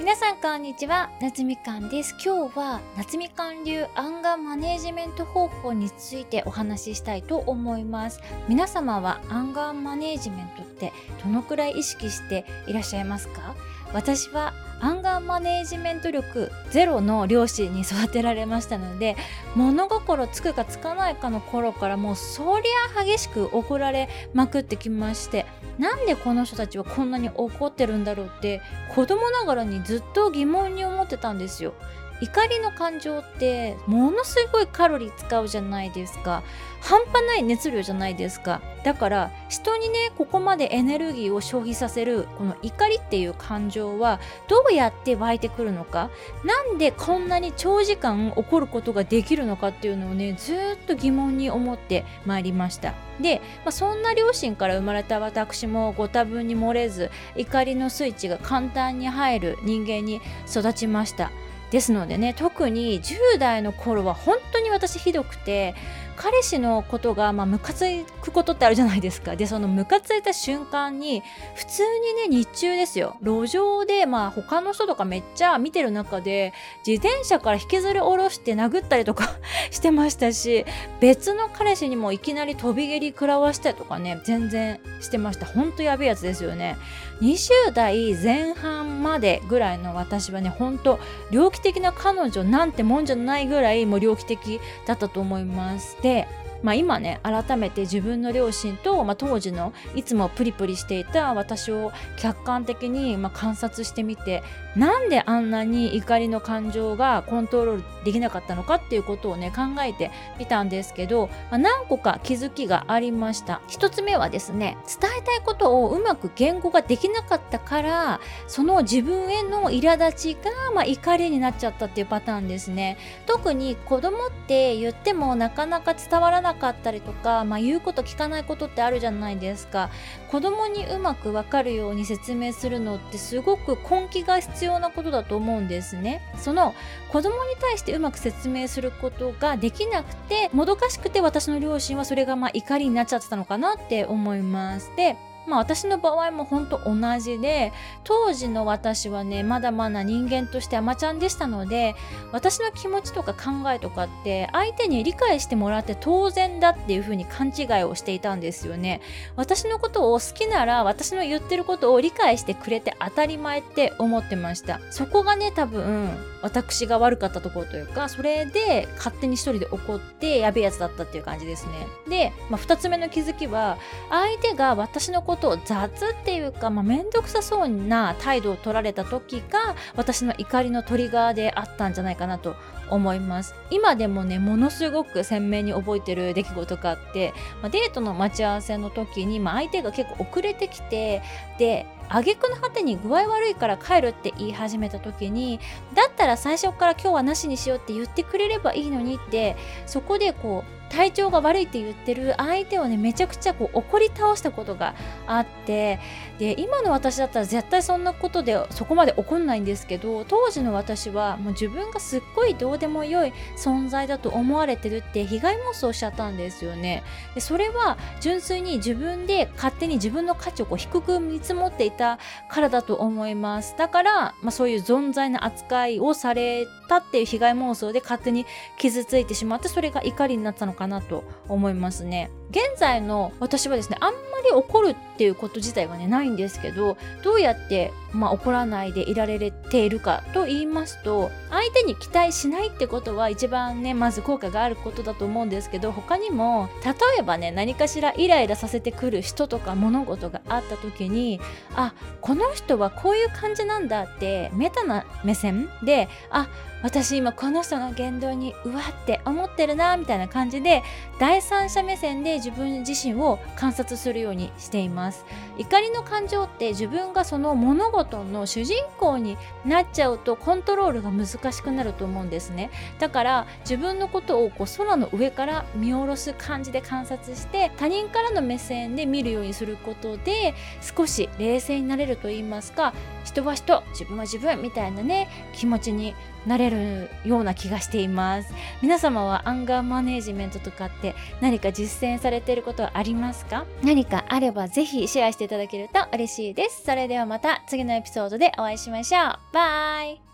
皆さんこんにちは夏みかんです。今日は夏みかん流アンガーマネージメント方法についてお話ししたいと思います。皆様はアンガーマネージメントってどのくらい意識していらっしゃいますか？私はアンガーマネージメント力ゼロの両親に育てられましたので物心つくかつかないかの頃からもうそりゃ激しく怒られまくってきましてなんでこの人たちはこんなに怒ってるんだろうって子供ながらにずっと疑問に思ってたんですよ。怒りの感情ってものすごいカロリー使うじゃないですか。半端ない熱量じゃないですか。だから人にねここまでエネルギーを消費させるこの怒りっていう感情はどうやって湧いてくるのか。なんでこんなに長時間起こることができるのかっていうのをねずっと疑問に思ってまいりました。で、まあ、そんな両親から生まれた私もご多分に漏れず怒りのスイッチが簡単に入る人間に育ちました。ですのでね特に10代の頃は本当に私ひどくて彼氏のことがまあムカつくことってあるじゃないですか。でそのムカついた瞬間に普通にね日中ですよ。路上でまあ他の人とかめっちゃ見てる中で自転車から引きずり下ろして殴ったりとか してましたし別の彼氏にもいきなり飛び蹴り食らわしたりとかね全然してました。ほんとやべえやつですよね。20代前半までぐらいの私はねほんと猟奇的な彼女なんてもんじゃないぐらいもう猟奇的だったと思います。でまあ、今ね改めて自分の両親と、まあ、当時のいつもプリプリしていた私を客観的に、まあ、観察してみてなんであんなに怒りの感情がコントロールできなかったのかっていうことをね考えてみたんですけど、まあ、何個か気づきがありました。一つ目はですね伝えたいことをうまく言語ができなかったからその自分への苛立ちが、まあ、怒りになっちゃったっていうパターンですね。特に子供って言ってもなかなか伝わらなかったりとか、まあ、言うこと聞かないことってあるじゃないですか。子供にうまくわかるように説明するのってすごく根気が必要なことだと思うんですね。その子供に対してうまく説明することができなくてもどかしくて私の両親はそれがまあ怒りになっちゃってたのかなって思います。でまあ私の場合も本当同じで当時の私はねまだまだ人間として甘ちゃんでしたので私の気持ちとか考えとかって相手に理解してもらって当然だっていう風に勘違いをしていたんですよね。私のことを好きなら私の言ってることを理解してくれて当たり前って思ってました。そこがね多分私が悪かったところというかそれで勝手に一人で怒ってやべえやつだったっていう感じですね。で、まあ、2つ目の気づきは相手が私のことことを雑っていうか、まあ、めんどくさそうな態度を取られた時が私の怒りのトリガーであったんじゃないかなと思います。今でもねものすごく鮮明に覚えてる出来事があって、まあ、デートの待ち合わせの時に、まあ、相手が結構遅れてきてで挙句の果てに具合悪いから帰るって言い始めた時にだったら最初から今日はなしにしようって言ってくれればいいのにってそこでこう体調が悪いって言ってる相手をねめちゃくちゃこう怒り倒したことがあってで今の私だったら絶対そんなことでそこまで怒んないんですけど当時の私はもう自分がすっごいどうでもよい存在だと思われてるって被害妄想しちゃったんですよね。でそれは純粋に自分で勝手に自分の価値をこう低く見積もっていたからだと思います。だから、まあ、そういう存在な扱いをされたっていう被害妄想で勝手に傷ついてしまってそれが怒りになったのかなと思いますね。現在の私はですねあんまり怒るっていうこと自体がねないんですけどどうやって、まあ、怒らないでいられているかと言いますと相手に期待しないってことは一番ねまず効果があることだと思うんですけど他にも例えばね何かしらイライラさせてくる人とか物事があった時にああこの人はこういう感じなんだってメタな目線であ私今この人の言動にうわって思ってるなみたいな感じで第三者目線で自分自身を観察するようにしています。怒りの感情って自分がその物事の主人公になっちゃうとコントロールが難しくなると思うんですね。だから自分のことをこう空の上から見下ろす感じで観察して他人からの目線で見るようにすることで少し冷静になれると言いますか人は人自分は自分みたいなね気持ちになれるような気がしています皆様はアンガーマネジメントとかって何か実践されていることはありますか？何かあればぜひシェアしていただけると嬉しいです。それではまた次のエピソードでお会いしましょう。バイ